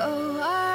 Oh, I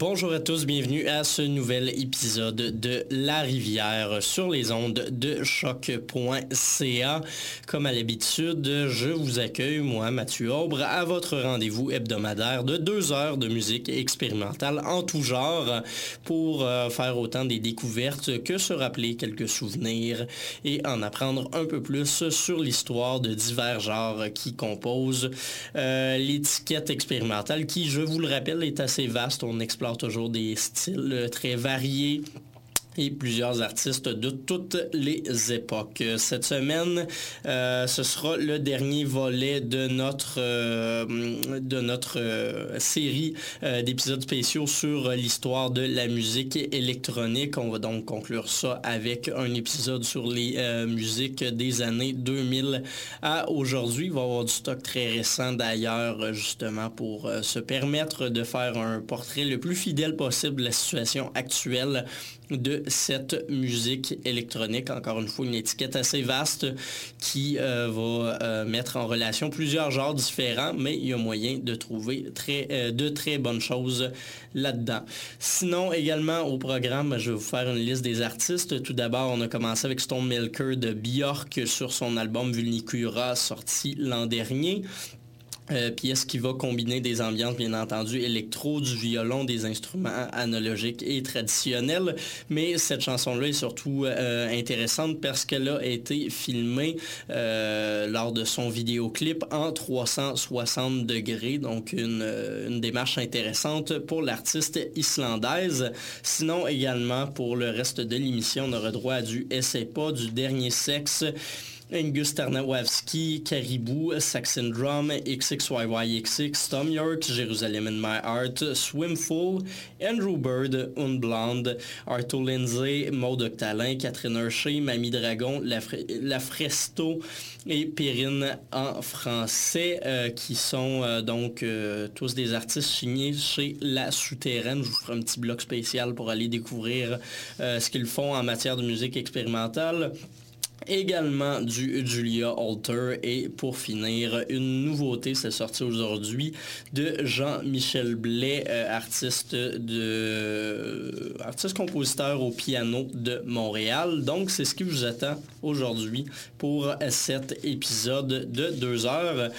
Bonjour à tous, bienvenue à ce nouvel épisode de La Rivière sur les ondes de choc.ca. Comme à l'habitude, je vous accueille, moi, Mathieu Aubre, à votre rendez-vous hebdomadaire de deux heures de musique expérimentale en tout genre pour euh, faire autant des découvertes que se rappeler quelques souvenirs et en apprendre un peu plus sur l'histoire de divers genres qui composent euh, l'étiquette expérimentale qui, je vous le rappelle, est assez vaste. On explore toujours des styles euh, très variés et plusieurs artistes de toutes les époques. Cette semaine, euh, ce sera le dernier volet de notre, euh, de notre euh, série d'épisodes spéciaux sur l'histoire de la musique électronique. On va donc conclure ça avec un épisode sur les musiques des années 2000 à aujourd'hui. Il va y avoir du stock très récent d'ailleurs, justement, pour se permettre de faire un portrait le plus fidèle possible de la situation actuelle de cette musique électronique. Encore une fois, une étiquette assez vaste qui euh, va euh, mettre en relation plusieurs genres différents, mais il y a moyen de trouver euh, de très bonnes choses là-dedans. Sinon, également au programme, je vais vous faire une liste des artistes. Tout d'abord, on a commencé avec Stone Milker de Björk sur son album Vulnicura sorti l'an dernier. Euh, pièce qui va combiner des ambiances, bien entendu, électro, du violon, des instruments analogiques et traditionnels? Mais cette chanson-là est surtout euh, intéressante parce qu'elle a été filmée euh, lors de son vidéoclip en 360 degrés. Donc, une, une démarche intéressante pour l'artiste islandaise. Sinon, également, pour le reste de l'émission, on aura droit à du Essai pas, du dernier sexe. Angus Tarnawowski, Caribou, Saxon Drum, XXYYXX, Tom York, Jerusalem in My Heart, Swimful, Andrew Bird, Unblonde, Arto Lindsay, Maud Octalin, Catherine Hershey, Mamie Dragon, La Fresto et Perrine en français, euh, qui sont euh, donc euh, tous des artistes signés chez La Souterraine. Je vous ferai un petit bloc spécial pour aller découvrir ce qu'ils font en matière de musique expérimentale également du Julia Alter. Et pour finir une nouveauté c'est sorti aujourd'hui de Jean-Michel Blais euh, artiste de artiste compositeur au piano de Montréal. Donc c'est ce qui vous attend aujourd'hui pour cet épisode de deux heures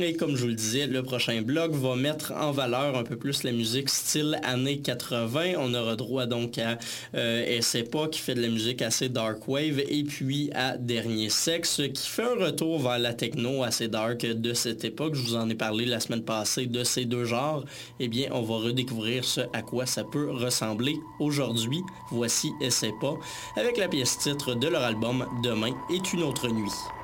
et comme je vous le disais, le prochain blog va mettre en valeur un peu plus la musique style années 80. On aura droit donc à euh, qui fait de la musique assez dark wave et puis à Dernier Sexe qui fait un retour vers la techno assez dark de cette époque. Je vous en ai parlé la semaine passée de ces deux genres. Eh bien, on va redécouvrir ce à quoi ça peut ressembler aujourd'hui. Voici SEPA avec la pièce titre de leur album Demain est une autre nuit.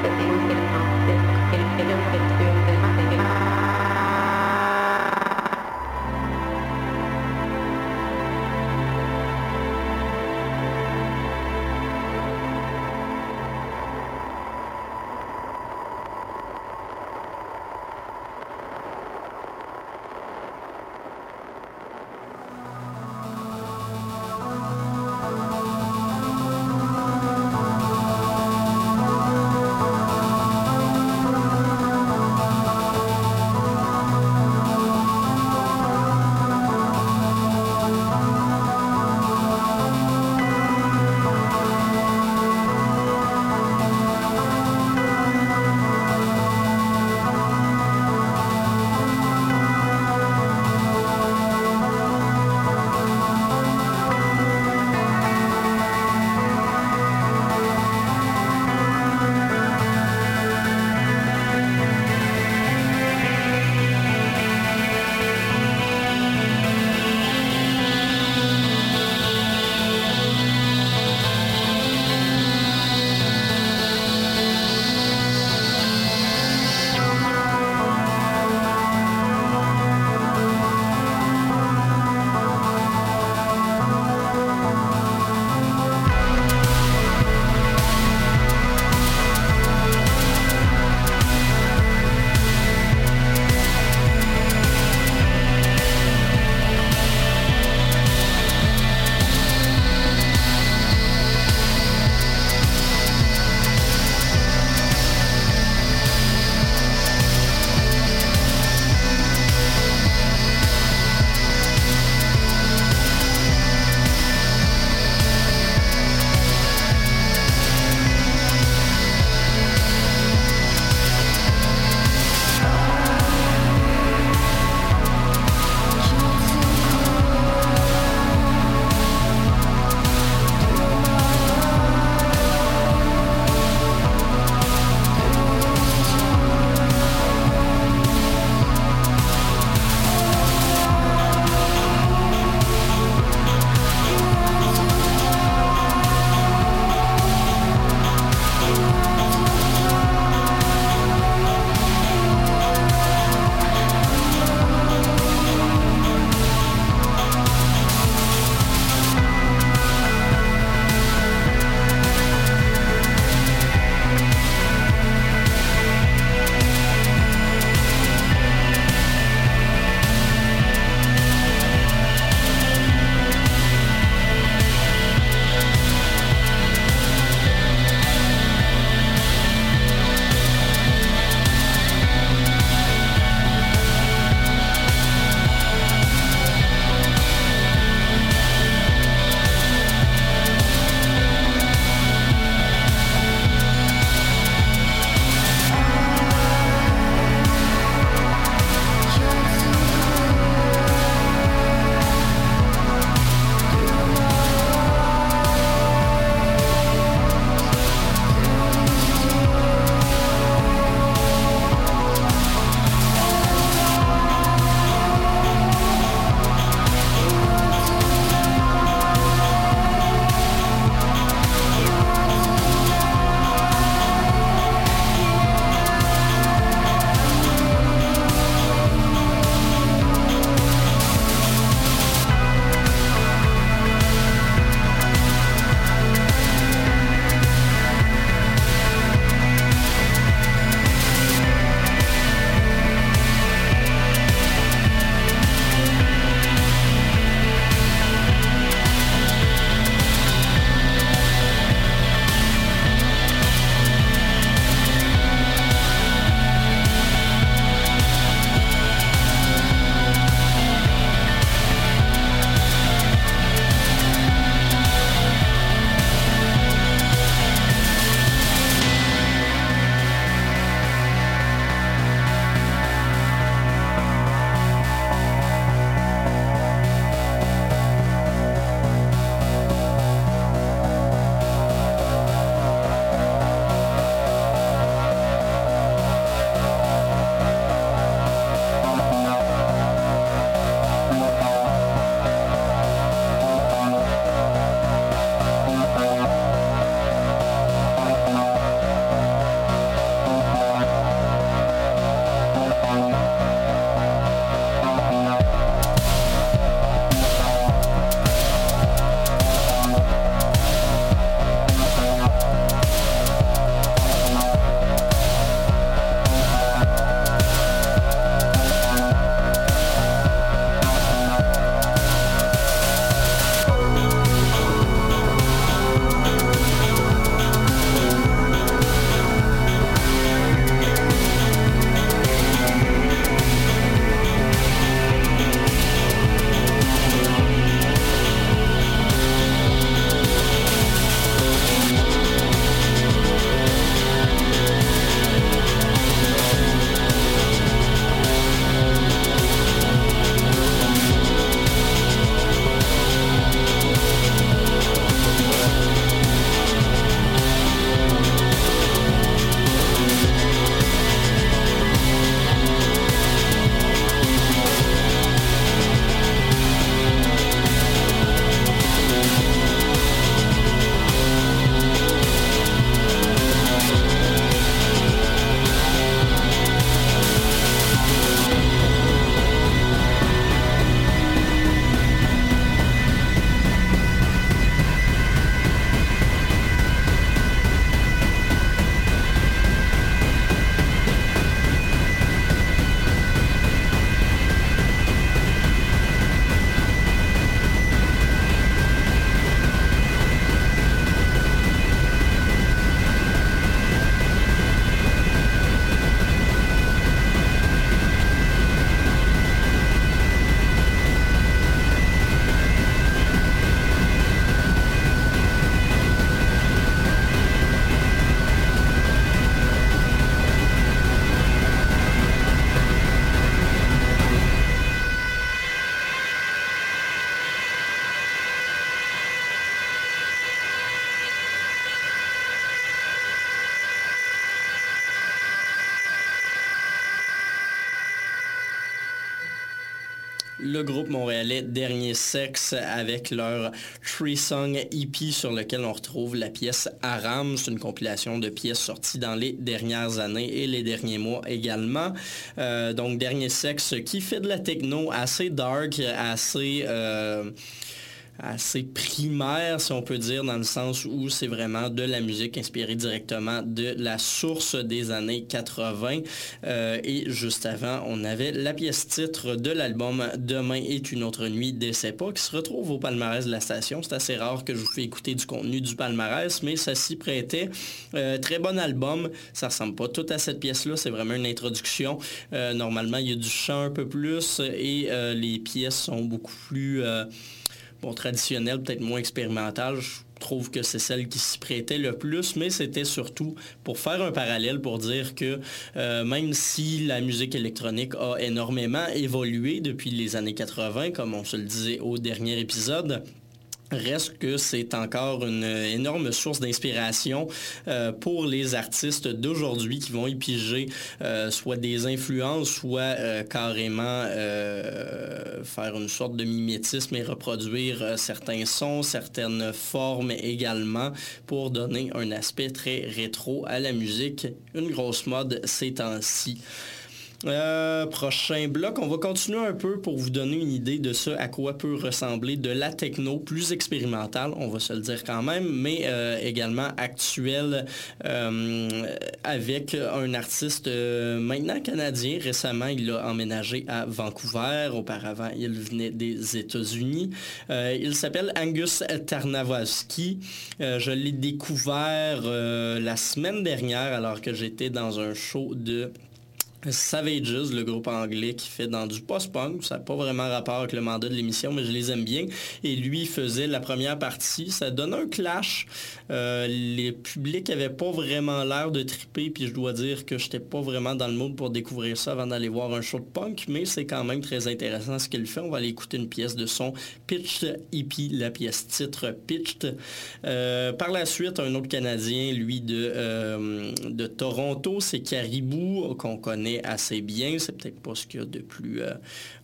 Thank you. Montréalais Dernier Sexe avec leur Three Song EP sur lequel on retrouve la pièce Aram. C'est une compilation de pièces sorties dans les dernières années et les derniers mois également. Euh, donc Dernier Sexe qui fait de la techno assez dark, assez... Euh, assez primaire, si on peut dire, dans le sens où c'est vraiment de la musique inspirée directement de la source des années 80. Euh, et juste avant, on avait la pièce titre de l'album Demain est une autre nuit d'essai pas qui se retrouve au palmarès de la station. C'est assez rare que je vous fais écouter du contenu du palmarès, mais ça s'y prêtait. Euh, très bon album. Ça ressemble pas tout à cette pièce-là. C'est vraiment une introduction. Euh, normalement, il y a du chant un peu plus et les pièces sont beaucoup plus bon, traditionnelle, peut-être moins expérimentale. Je trouve que c'est celle qui s'y prêtait le plus, mais c'était surtout pour faire un parallèle, pour dire que euh, même si la musique électronique a énormément évolué depuis les années 80, comme on se le disait au dernier épisode, Reste que c'est encore une énorme source d'inspiration euh, pour les artistes d'aujourd'hui qui vont y piger euh, soit des influences, soit euh, carrément faire une sorte de mimétisme et reproduire certains sons, certaines formes également pour donner un aspect très rétro à la musique. Une grosse mode ces temps-ci. Euh, prochain bloc, on va continuer un peu pour vous donner une idée de ce à quoi peut ressembler de la techno plus expérimentale, on va se le dire quand même, mais euh, également actuelle euh, avec un artiste maintenant canadien. Récemment, il a emménagé à Vancouver. Auparavant, il venait des États-Unis. il s'appelle Angus Tarnavowski. je l'ai découvert la semaine dernière alors que j'étais dans un show de Savages, le groupe anglais qui fait dans du post-punk. Ça n'a pas vraiment rapport avec le mandat de l'émission, mais je les aime bien. Et lui faisait la première partie. Ça donne un clash. Euh, les publics n'avaient pas vraiment l'air de triper, puis je dois dire que je n'étais pas vraiment dans le mood pour découvrir ça avant d'aller voir un show de punk, mais c'est quand même très intéressant ce qu'il fait. On va aller écouter une pièce de son Pitched EP, la pièce titre Pitched. Euh, par la suite, un autre Canadien, lui de, euh, de Toronto, c'est Caribou, qu'on connaît assez bien. C'est peut-être pas ce qu'il y a de plus euh,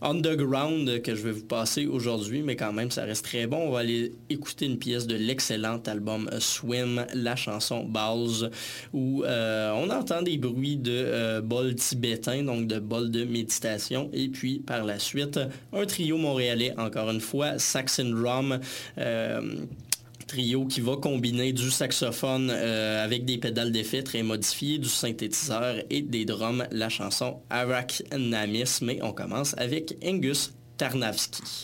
underground que je vais vous passer aujourd'hui, mais quand même, ça reste très bon. On va aller écouter une pièce de l'excellent album Swim, la chanson Balls, où euh, on entend des bruits de euh, bol tibétain, donc de bol de méditation. Et puis, par la suite, un trio montréalais, encore une fois, Saxon Drum trio qui va combiner du saxophone euh, avec des pédales d'effet très modifiées, du synthétiseur et des drums, la chanson Arak Namis. Mais on commence avec Angus Tarnavski.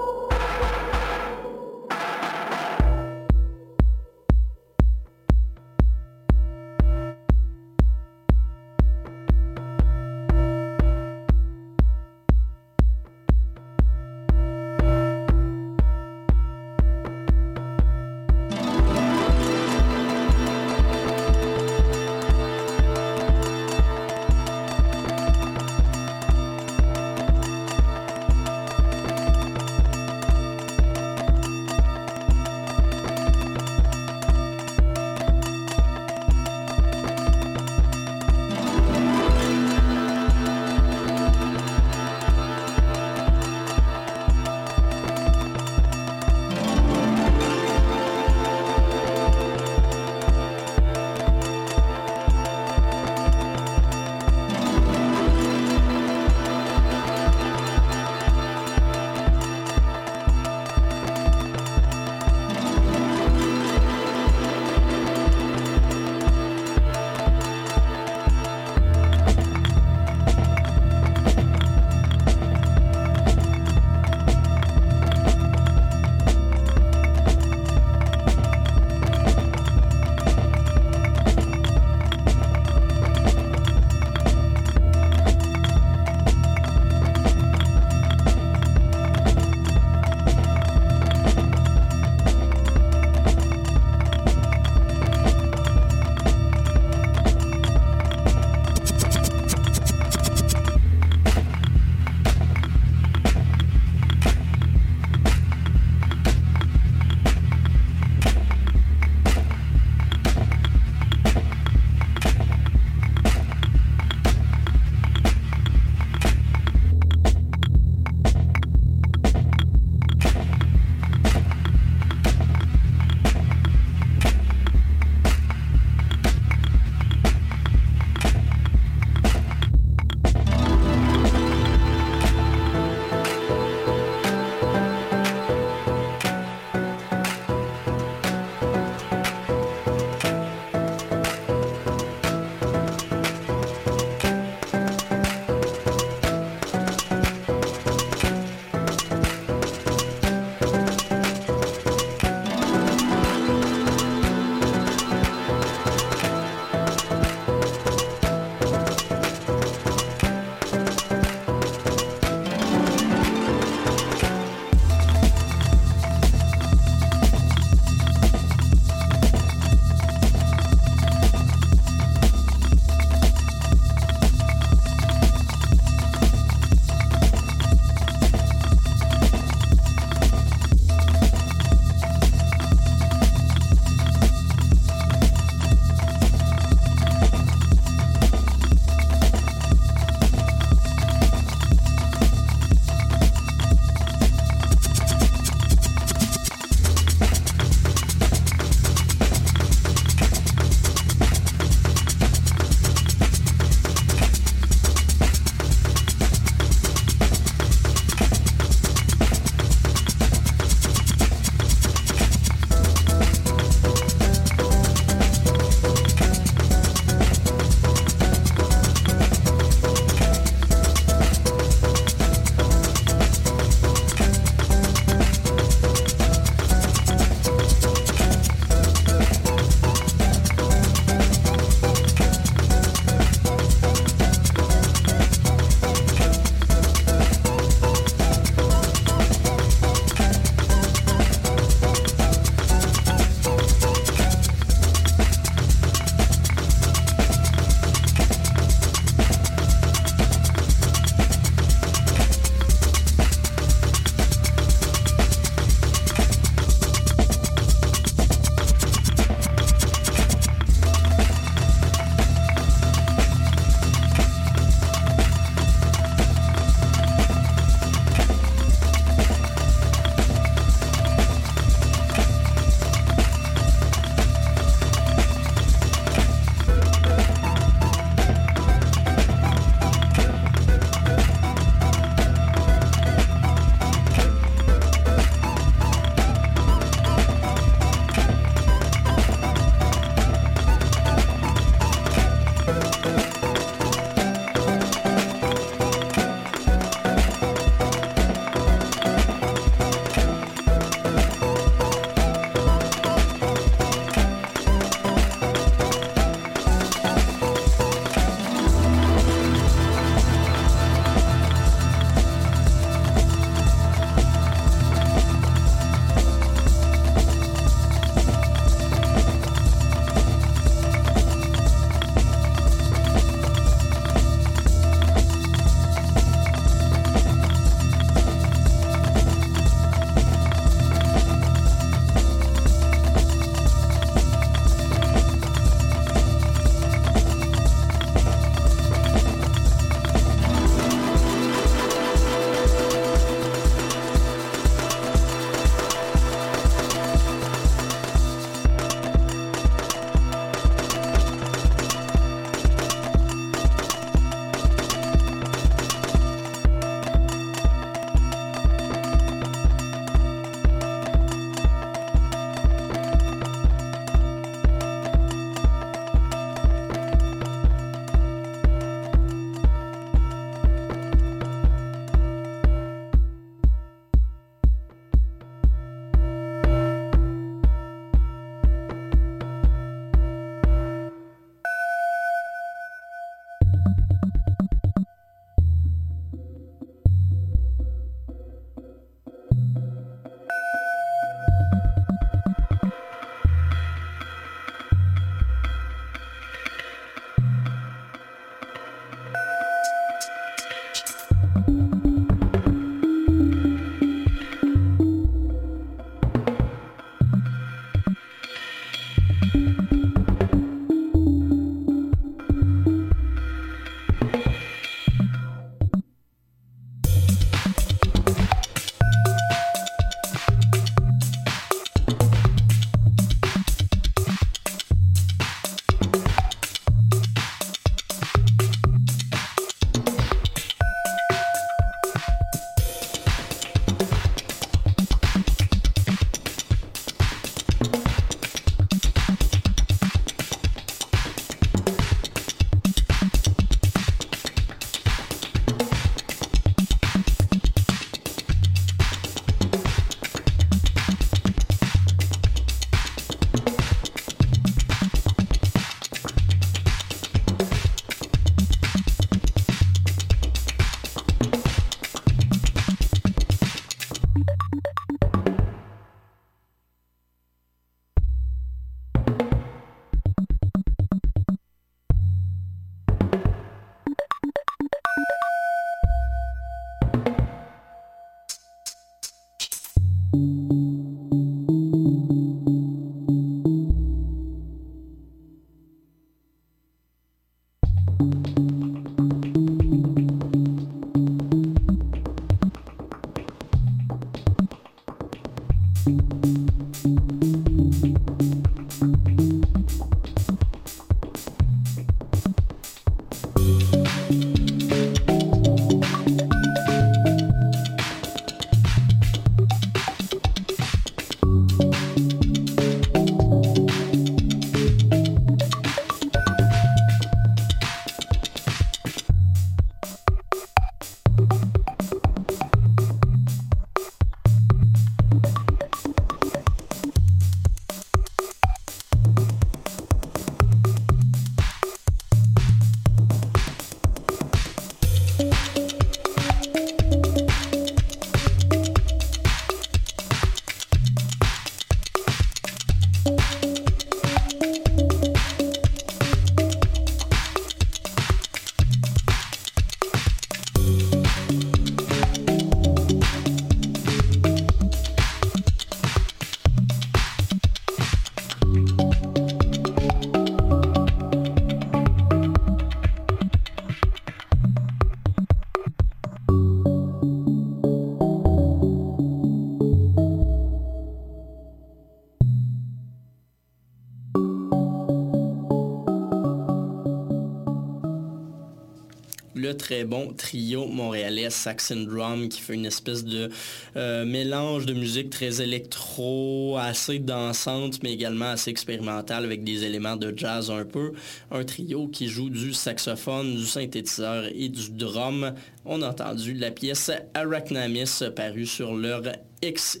Très bon trio montréalais Saxon Drum qui fait une espèce de euh, mélange de musique très électro, assez dansante, mais également assez expérimentale avec des éléments de jazz un peu. Un trio qui joue du saxophone, du synthétiseur et du drum. On a entendu la pièce Arachnamis parue sur leur X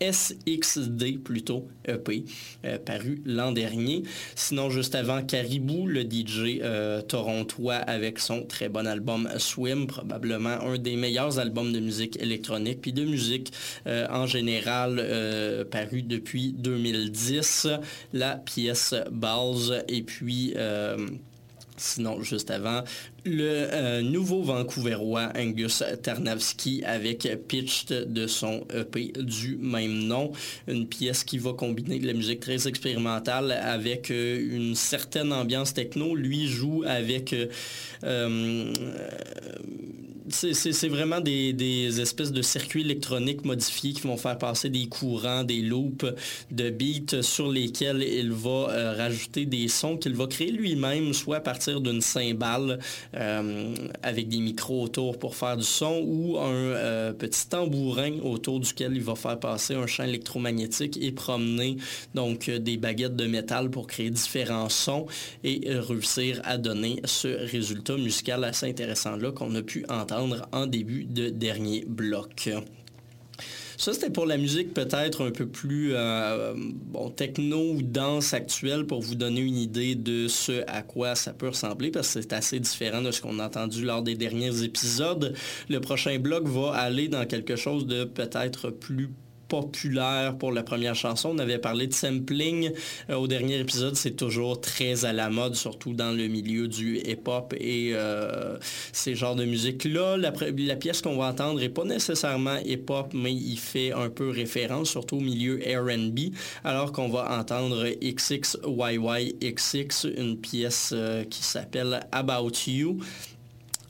SXD plutôt EP, euh, paru l'an dernier. Sinon, juste avant Caribou, le DJ euh, torontois avec son très bon album Swim, probablement un des meilleurs albums de musique électronique, puis de musique euh, en général, paru depuis 2010. La pièce Balls, et puis... Sinon, juste avant, le euh, nouveau Vancouverois Angus Tarnavski avec Pitched de son EP du même nom. Une pièce qui va combiner de la musique très expérimentale avec euh, une certaine ambiance techno. Lui joue avec... Euh, c'est vraiment des, espèces de circuits électroniques modifiés qui vont faire passer des courants, des loops de beats sur lesquels il va rajouter des sons qu'il va créer lui-même, soit à partir d'une cymbale euh, avec des micros autour pour faire du son ou un euh, petit tambourin autour duquel il va faire passer un champ électromagnétique et promener donc euh, des baguettes de métal pour créer différents sons et réussir à donner ce résultat musical assez intéressant là qu'on a pu entendre en début de dernier bloc. Ça, c'était pour la musique peut-être un peu plus euh, bon, techno ou danse actuelle pour vous donner une idée de ce à quoi ça peut ressembler parce que c'est assez différent de ce qu'on a entendu lors des derniers épisodes. Le prochain bloc va aller dans quelque chose de peut-être plus populaire pour la première chanson. On avait parlé de sampling euh, au dernier épisode. C'est toujours très à la mode, surtout dans le milieu du hip-hop et euh, ces genres de musique-là. La, pièce qu'on va entendre n'est pas nécessairement hip-hop, mais il fait un peu référence, surtout au milieu R&B, alors qu'on va entendre XXYYXX, une pièce euh, qui s'appelle About You.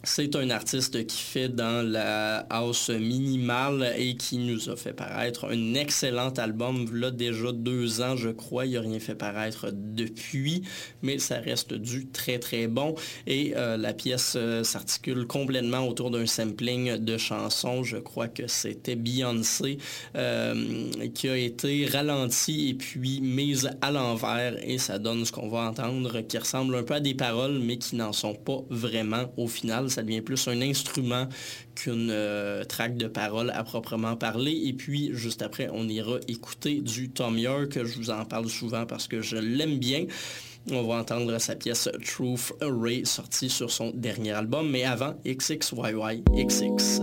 C'est un artiste qui fait dans la house minimale et qui nous a fait paraître un excellent album. Là, déjà deux ans, je crois. Il n'a rien fait paraître depuis, mais ça reste du très, très bon. Et euh, la pièce euh, s'articule complètement autour d'un sampling de chansons. Je crois que c'était Beyoncé euh, qui a été ralenti et puis mise à l'envers. Et ça donne ce qu'on va entendre qui ressemble un peu à des paroles, mais qui n'en sont pas vraiment au final ça devient plus un instrument qu'une euh, traque de parole à proprement parler. Et puis, juste après, on ira écouter du Tom York. Je vous en parle souvent parce que je l'aime bien. On va entendre sa pièce Truth Array sortie sur son dernier album, mais avant XXYYXX.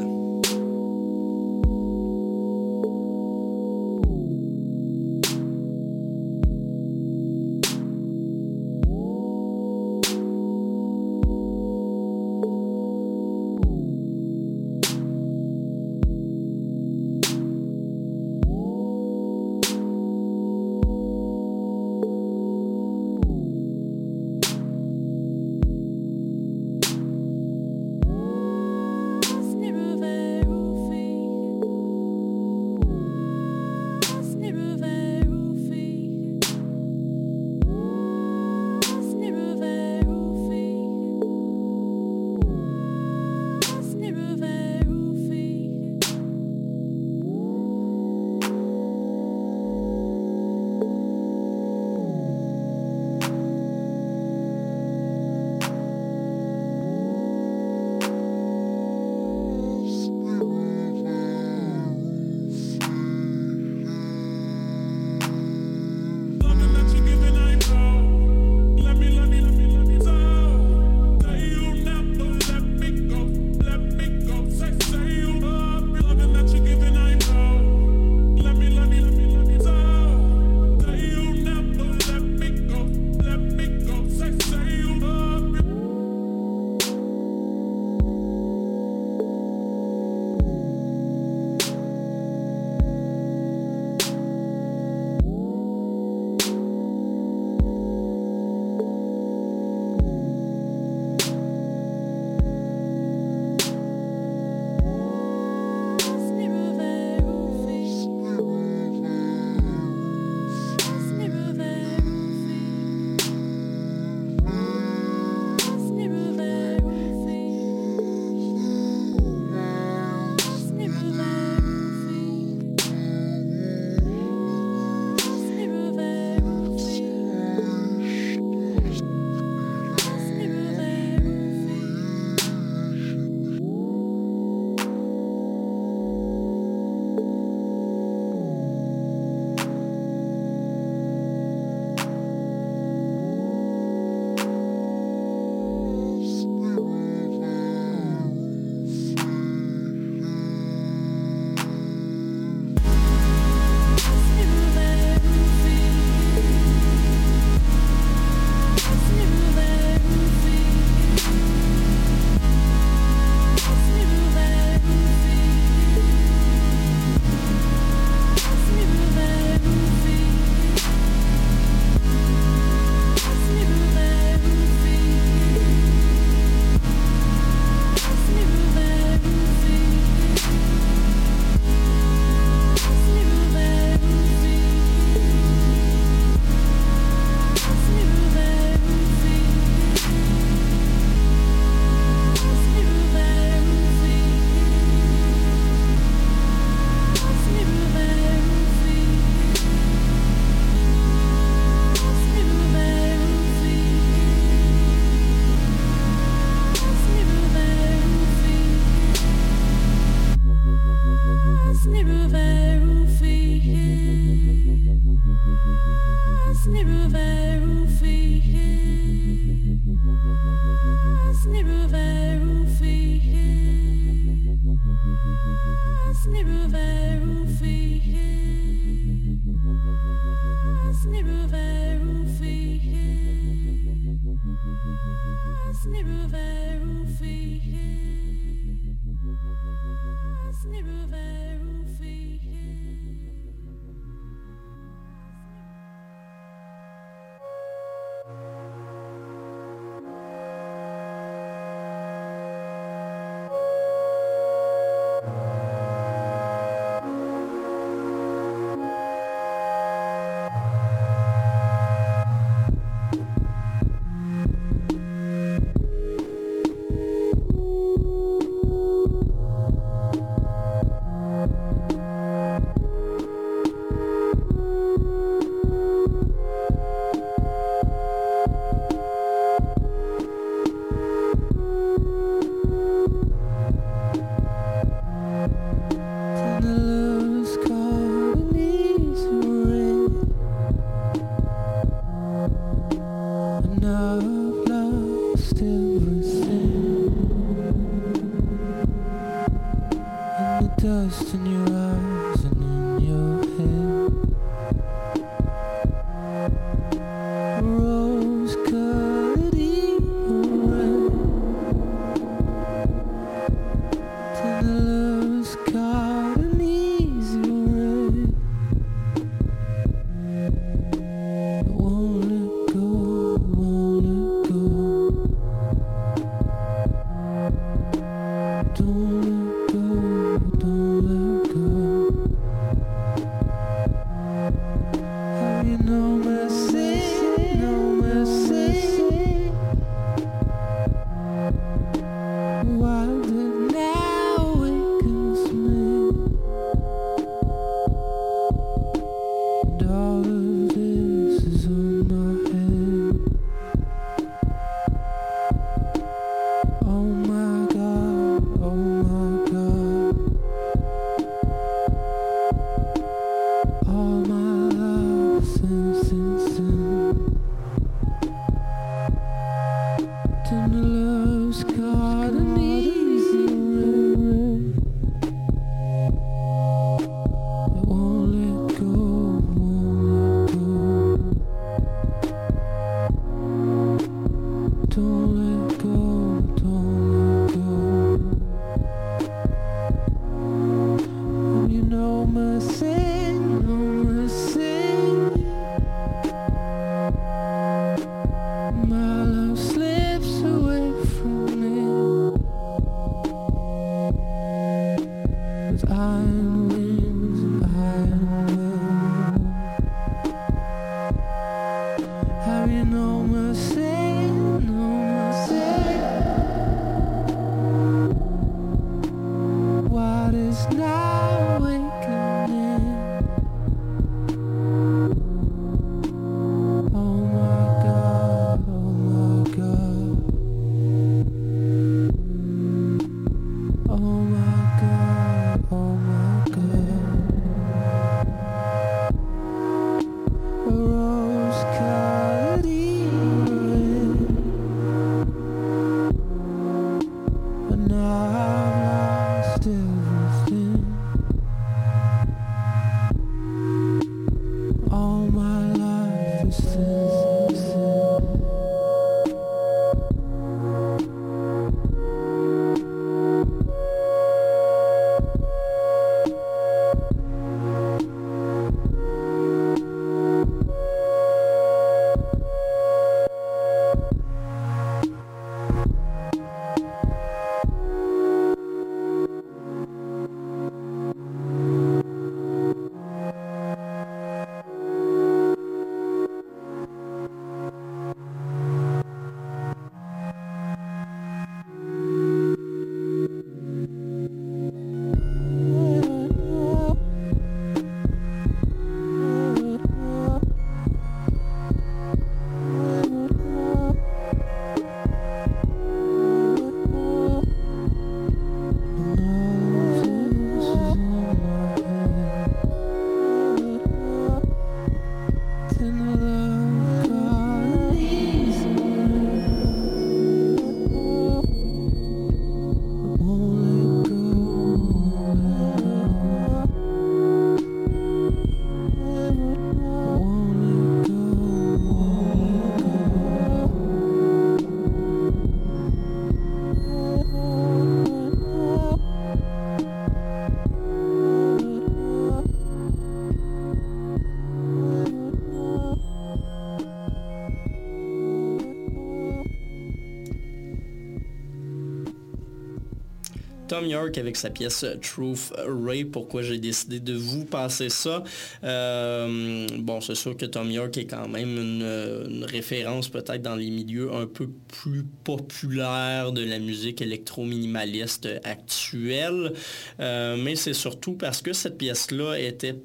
Tom York avec sa pièce Truth Ray. Pourquoi j'ai décidé de vous passer ça? Euh, Bon, c'est sûr que Tom York est quand même une, référence peut-être dans les milieux un peu plus populaires de la musique électro-minimaliste actuelle, euh, mais c'est surtout parce que cette pièce-là était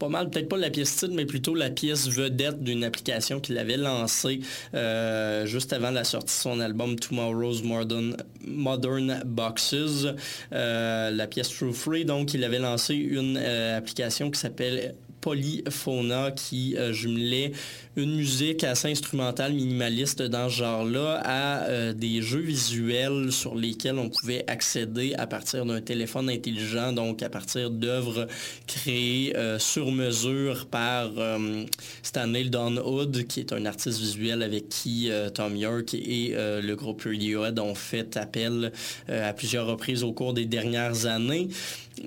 pas mal, peut-être pas la pièce titre, mais plutôt la pièce vedette d'une application qu'il avait lancée euh, juste avant la sortie de son album Tomorrow's Modern, Boxes. Euh, la pièce True Free, donc il avait lancé une euh, application qui s'appelle Polyphona qui jumelait une musique assez instrumentale, minimaliste dans ce genre-là, à euh, des jeux visuels sur lesquels on pouvait accéder à partir d'un téléphone intelligent, donc à partir d'œuvres créées euh, sur mesure par euh, Stanley Donwood, qui est un artiste visuel avec qui Tom York et le groupe Radiohead ont fait appel à plusieurs reprises au cours des dernières années.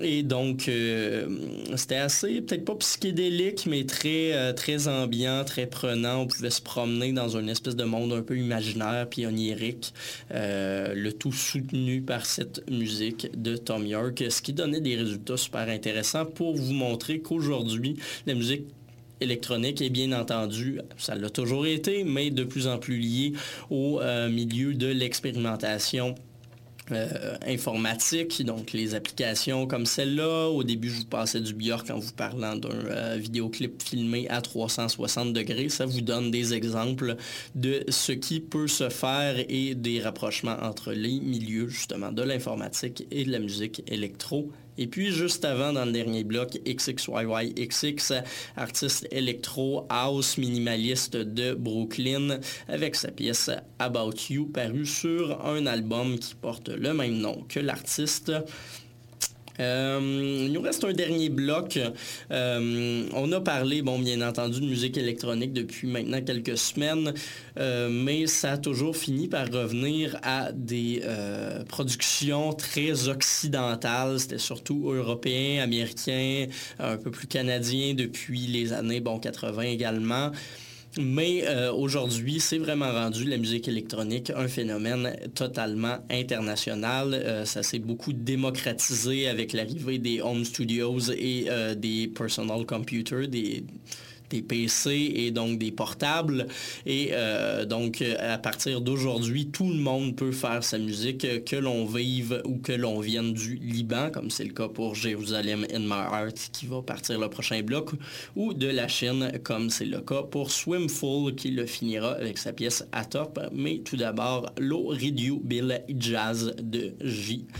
Et donc, c'était assez, peut-être pas psychédélique, mais très, très ambiant, très on pouvait se promener dans une espèce de monde un peu imaginaire puis onirique. Euh, le tout soutenu par cette musique de Tom York, ce qui donnait des résultats super intéressants pour vous montrer qu'aujourd'hui, la musique électronique est bien entendu, ça l'a toujours été, mais de plus en plus lié au euh, milieu de l'expérimentation euh, informatique, donc les applications comme celle-là. Au début, je vous passais du Björk en vous parlant d'un euh, vidéoclip filmé à 360 degrés. Ça vous donne des exemples de ce qui peut se faire et des rapprochements entre les milieux justement de l'informatique et de la musique électro et puis juste avant, dans le dernier bloc, XXYYXX, artiste électro house minimaliste de Brooklyn, avec sa pièce About You, parue sur un album qui porte le même nom que l'artiste. Euh, il nous reste un dernier bloc. Euh, on a parlé, bon, bien entendu, de musique électronique depuis maintenant quelques semaines, euh, mais ça a toujours fini par revenir à des productions très occidentales. C'était surtout européen, américain, un peu plus canadien depuis les années bon, 80 également. Mais euh, aujourd'hui, c'est vraiment rendu la musique électronique un phénomène totalement international. Euh, ça s'est beaucoup démocratisé avec l'arrivée des home studios et euh, des personal computers, des PC et donc des portables. Et euh, donc, à partir d'aujourd'hui, tout le monde peut faire sa musique, que l'on vive ou que l'on vienne du Liban, comme c'est le cas pour Jérusalem in My Heart, qui va partir le prochain bloc, ou de la Chine, comme c'est le cas pour Swimful, qui le finira avec sa pièce à top. Mais tout d'abord, Low Radio Bill Jazz de J.I.M.H.